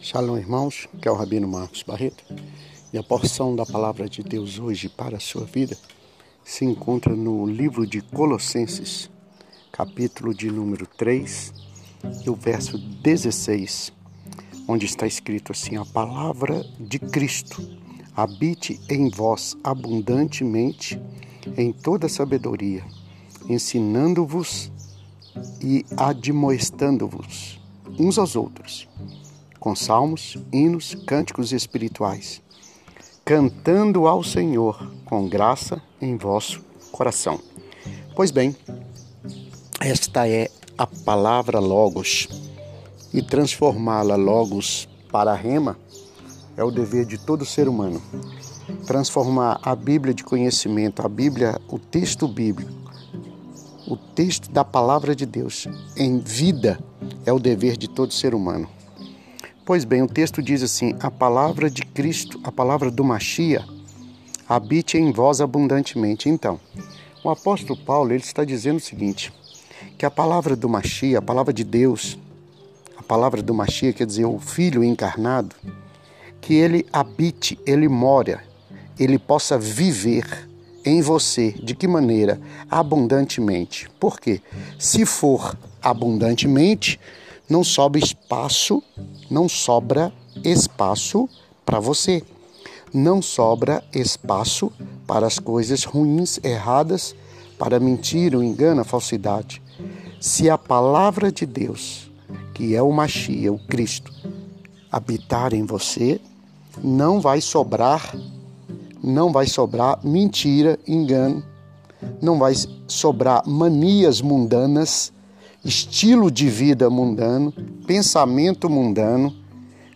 Shalom, irmãos, que é o Rabino Marcos Barreto. E a porção da palavra de Deus hoje para a sua vida se encontra no livro de Colossenses, capítulo de número 3, e o verso 16, onde está escrito assim: A palavra de Cristo habite em vós abundantemente em toda sabedoria, ensinando-vos e admoestando-vos uns aos outros com salmos, hinos, cânticos espirituais, cantando ao Senhor com graça em vosso coração. Pois bem, esta é a palavra Logos, e transformá-la Logos para rema é o dever de todo ser humano. Transformar a Bíblia de conhecimento, a Bíblia, o texto bíblico, o texto da palavra de Deus em vida é o dever de todo ser humano. Pois bem, o texto diz assim: a palavra de Cristo, a palavra do Machia, habite em vós abundantemente. Então, o apóstolo Paulo ele está dizendo o seguinte: que a palavra do Machia, a palavra de Deus, a palavra do Machia quer dizer o Filho encarnado, que ele habite, ele mora, ele possa viver em você. De que maneira? Abundantemente. Por quê? Se for abundantemente, não sobra espaço, não sobra espaço para você. Não sobra espaço para as coisas ruins, erradas, para mentira, o engano, a falsidade. Se a palavra de Deus, que é o Machia, o Cristo, habitar em você, não vai sobrar, não vai sobrar mentira, engano, não vai sobrar manias mundanas, estilo de vida mundano, pensamento mundano,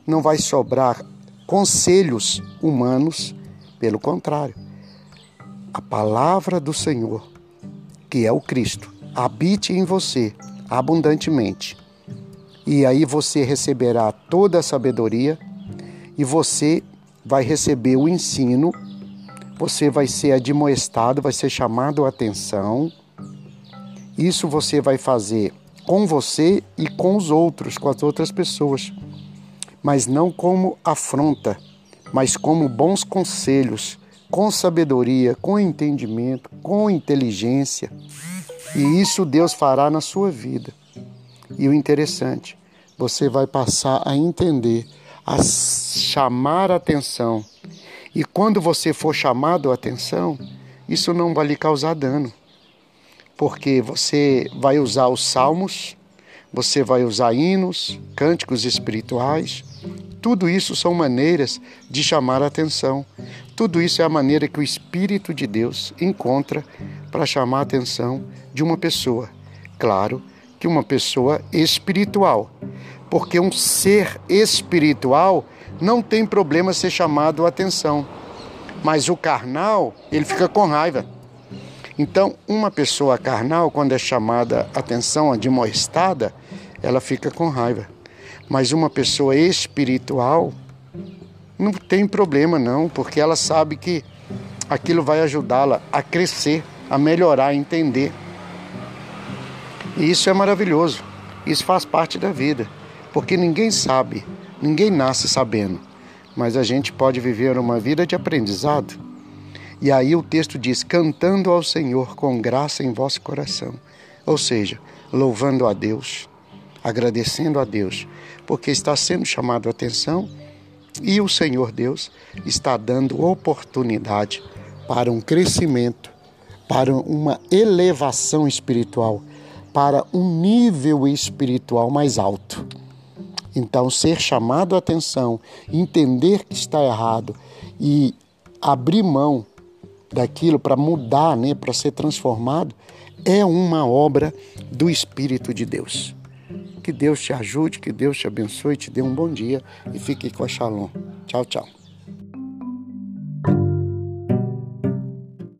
não vai sobrar conselhos humanos, pelo contrário. A palavra do Senhor, que é o Cristo, habite em você abundantemente. E aí você receberá toda a sabedoria e você vai receber o ensino, você vai ser admoestado, vai ser chamado a atenção isso você vai fazer com você e com os outros, com as outras pessoas, mas não como afronta, mas como bons conselhos, com sabedoria, com entendimento, com inteligência. E isso Deus fará na sua vida. E o interessante, você vai passar a entender, a chamar a atenção. E quando você for chamado a atenção, isso não vai lhe causar dano porque você vai usar os salmos, você vai usar hinos, cânticos espirituais. Tudo isso são maneiras de chamar a atenção. Tudo isso é a maneira que o Espírito de Deus encontra para chamar a atenção de uma pessoa. Claro que uma pessoa espiritual, porque um ser espiritual não tem problema ser chamado a atenção. Mas o carnal, ele fica com raiva. Então, uma pessoa carnal, quando é chamada atenção, admoestada, ela fica com raiva. Mas uma pessoa espiritual não tem problema não, porque ela sabe que aquilo vai ajudá-la a crescer, a melhorar, a entender. E isso é maravilhoso. Isso faz parte da vida, porque ninguém sabe, ninguém nasce sabendo, mas a gente pode viver uma vida de aprendizado e aí o texto diz: cantando ao Senhor com graça em vosso coração. Ou seja, louvando a Deus, agradecendo a Deus, porque está sendo chamado a atenção e o Senhor Deus está dando oportunidade para um crescimento, para uma elevação espiritual, para um nível espiritual mais alto. Então, ser chamado a atenção, entender que está errado e abrir mão daquilo para mudar, né, para ser transformado, é uma obra do Espírito de Deus. Que Deus te ajude, que Deus te abençoe, te dê um bom dia e fique com a Shalom. Tchau, tchau.